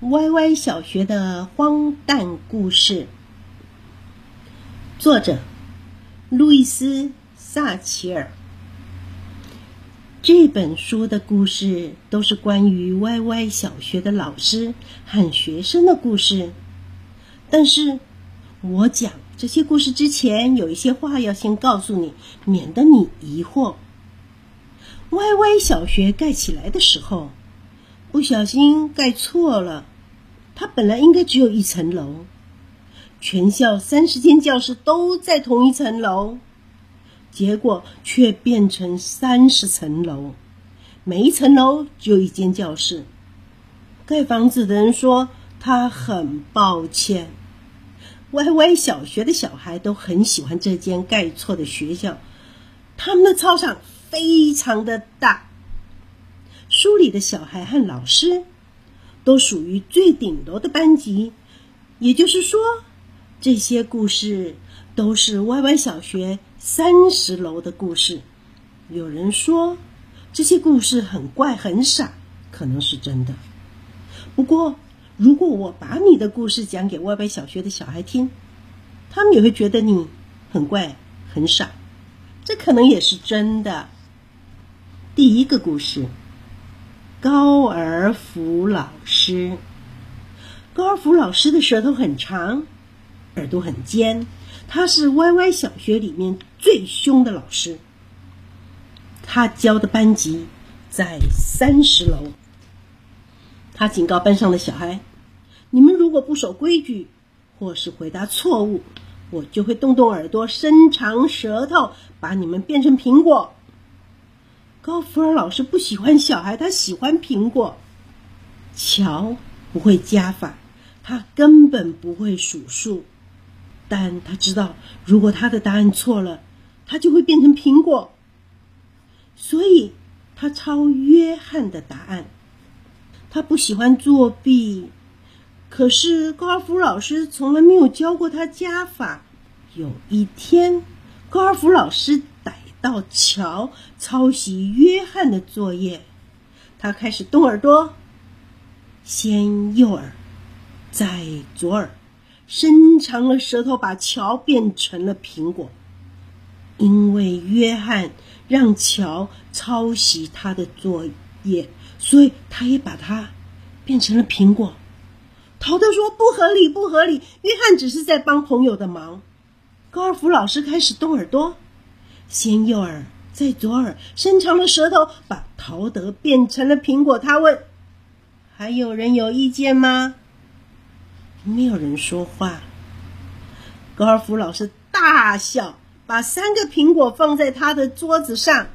歪歪小学的荒诞故事，作者路易斯·萨奇尔。这本书的故事都是关于歪歪小学的老师和学生的故事。但是，我讲这些故事之前，有一些话要先告诉你，免得你疑惑。歪歪小学盖起来的时候。不小心盖错了，它本来应该只有一层楼，全校三十间教室都在同一层楼，结果却变成三十层楼，每一层楼只有一间教室。盖房子的人说他很抱歉。歪歪小学的小孩都很喜欢这间盖错的学校，他们的操场非常的大。书里的小孩和老师都属于最顶楼的班级，也就是说，这些故事都是歪歪小学三十楼的故事。有人说这些故事很怪很傻，可能是真的。不过，如果我把你的故事讲给歪歪小学的小孩听，他们也会觉得你很怪很傻，这可能也是真的。第一个故事。高尔夫老师，高尔夫老师的舌头很长，耳朵很尖，他是歪歪小学里面最凶的老师。他教的班级在三十楼。他警告班上的小孩：“你们如果不守规矩，或是回答错误，我就会动动耳朵，伸长舌头，把你们变成苹果。”高福尔老师不喜欢小孩，他喜欢苹果。乔不会加法，他根本不会数数，但他知道，如果他的答案错了，他就会变成苹果。所以，他抄约翰的答案。他不喜欢作弊，可是高尔夫老师从来没有教过他加法。有一天，高尔夫老师。到乔抄袭约翰的作业，他开始动耳朵，先右耳，再左耳，伸长了舌头，把乔变成了苹果。因为约翰让乔抄袭他的作业，所以他也把它变成了苹果。陶德说：“不合理，不合理！约翰只是在帮朋友的忙。”高尔夫老师开始动耳朵。先右耳，再左耳，伸长了舌头，把陶德变成了苹果。他问：“还有人有意见吗？”没有人说话。高尔夫老师大笑，把三个苹果放在他的桌子上。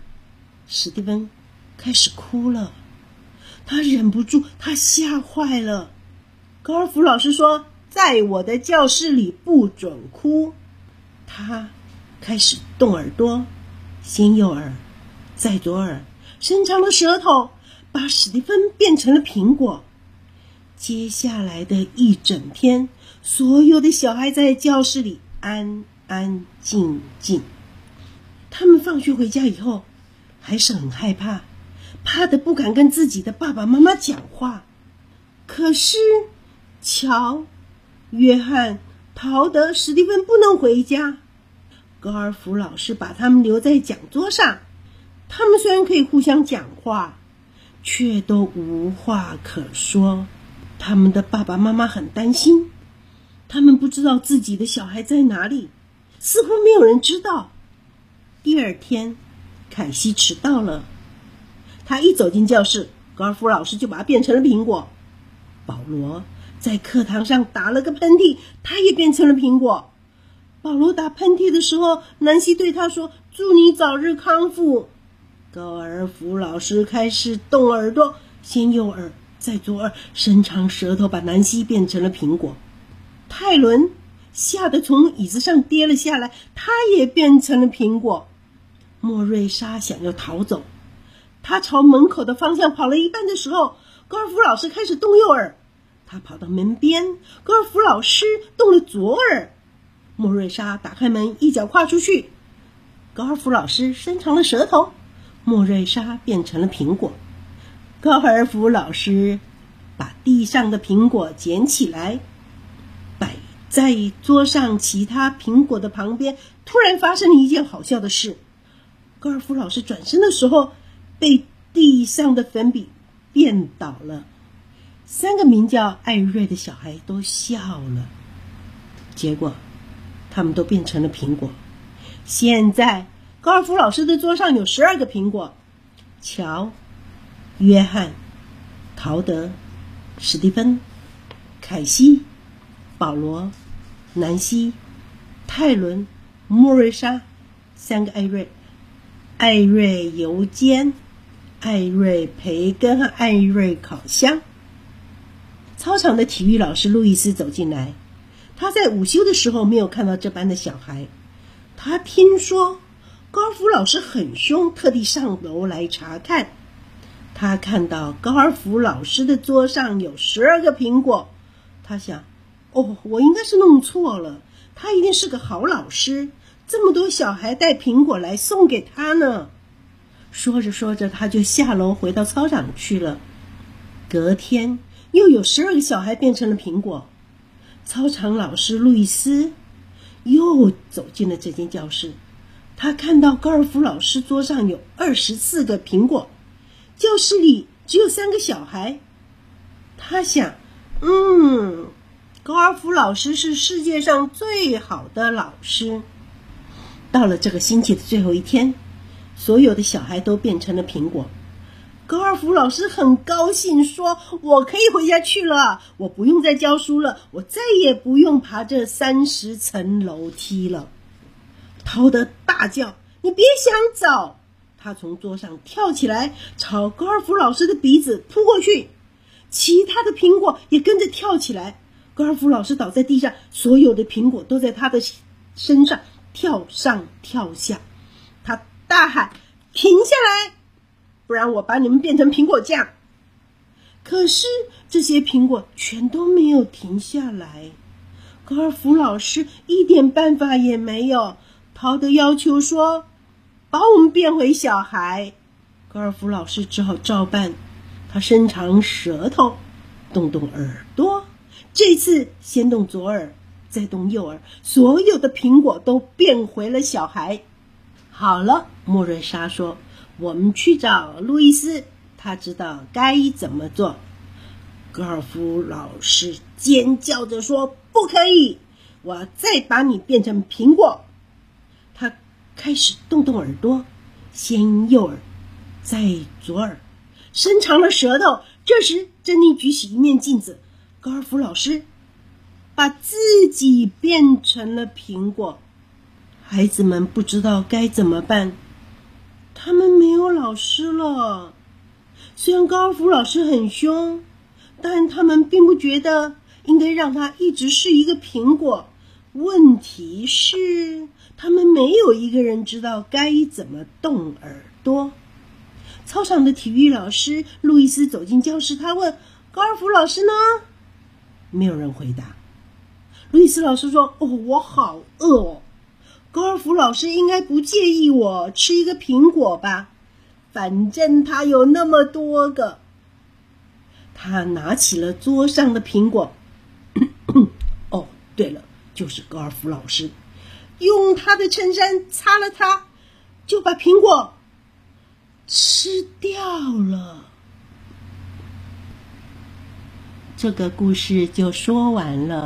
史蒂芬开始哭了，他忍不住，他吓坏了。高尔夫老师说：“在我的教室里不准哭。”他。开始动耳朵，先右耳，再左耳，伸长了舌头，把史蒂芬变成了苹果。接下来的一整天，所有的小孩在教室里安安静静。他们放学回家以后，还是很害怕，怕的不敢跟自己的爸爸妈妈讲话。可是，乔、约翰、陶德、史蒂芬不能回家。高尔夫老师把他们留在讲桌上，他们虽然可以互相讲话，却都无话可说。他们的爸爸妈妈很担心，他们不知道自己的小孩在哪里，似乎没有人知道。第二天，凯西迟到了，他一走进教室，高尔夫老师就把他变成了苹果。保罗在课堂上打了个喷嚏，他也变成了苹果。保罗打喷嚏的时候，南希对他说：“祝你早日康复。”高尔夫老师开始动耳朵，先右耳，再左耳，伸长舌头，把南希变成了苹果。泰伦吓得从椅子上跌了下来，他也变成了苹果。莫瑞莎想要逃走，他朝门口的方向跑了一半的时候，高尔夫老师开始动右耳，他跑到门边，高尔夫老师动了左耳。莫瑞莎打开门，一脚跨出去。高尔夫老师伸长了舌头，莫瑞莎变成了苹果。高尔夫老师把地上的苹果捡起来，摆在桌上其他苹果的旁边。突然发生了一件好笑的事：高尔夫老师转身的时候，被地上的粉笔变倒了。三个名叫艾瑞的小孩都笑了，结果他们都变成了苹果。现在高尔夫老师的桌上有十二个苹果。乔、约翰、陶德、史蒂芬、凯西、保罗、南希、泰伦、莫瑞莎，三个艾瑞：艾瑞油煎、艾瑞培根和艾瑞烤箱。操场的体育老师路易斯走进来，他在午休的时候没有看到这班的小孩。他听说高尔夫老师很凶，特地上楼来查看。他看到高尔夫老师的桌上有十二个苹果，他想：“哦，我应该是弄错了。他一定是个好老师，这么多小孩带苹果来送给他呢。”说着说着，他就下楼回到操场去了。隔天。又有十二个小孩变成了苹果。操场老师路易斯又走进了这间教室，他看到高尔夫老师桌上有二十四个苹果，教室里只有三个小孩。他想：“嗯，高尔夫老师是世界上最好的老师。”到了这个星期的最后一天，所有的小孩都变成了苹果。高尔夫老师很高兴，说：“我可以回家去了，我不用再教书了，我再也不用爬这三十层楼梯了。”陶德大叫：“你别想走！”他从桌上跳起来，朝高尔夫老师的鼻子扑过去。其他的苹果也跟着跳起来。高尔夫老师倒在地上，所有的苹果都在他的身上跳上跳下。他大喊：“停下来！”不然我把你们变成苹果酱。可是这些苹果全都没有停下来，高尔夫老师一点办法也没有。陶德要求说：“把我们变回小孩。”高尔夫老师只好照办。他伸长舌头，动动耳朵，这次先动左耳，再动右耳，所有的苹果都变回了小孩。好了，莫瑞莎说。我们去找路易斯，他知道该怎么做。高尔夫老师尖叫着说：“不可以！我再把你变成苹果。”他开始动动耳朵，先右耳，再左耳，伸长了舌头。这时，珍妮举起一面镜子，高尔夫老师把自己变成了苹果。孩子们不知道该怎么办。他们没有老师了。虽然高尔夫老师很凶，但他们并不觉得应该让他一直是一个苹果。问题是，他们没有一个人知道该怎么动耳朵。操场的体育老师路易斯走进教室，他问高尔夫老师呢？没有人回答。路易斯老师说：“哦，我好饿哦。”高尔夫老师应该不介意我吃一个苹果吧？反正他有那么多个。他拿起了桌上的苹果。哦，对了，就是高尔夫老师，用他的衬衫擦了擦，就把苹果吃掉了。这个故事就说完了。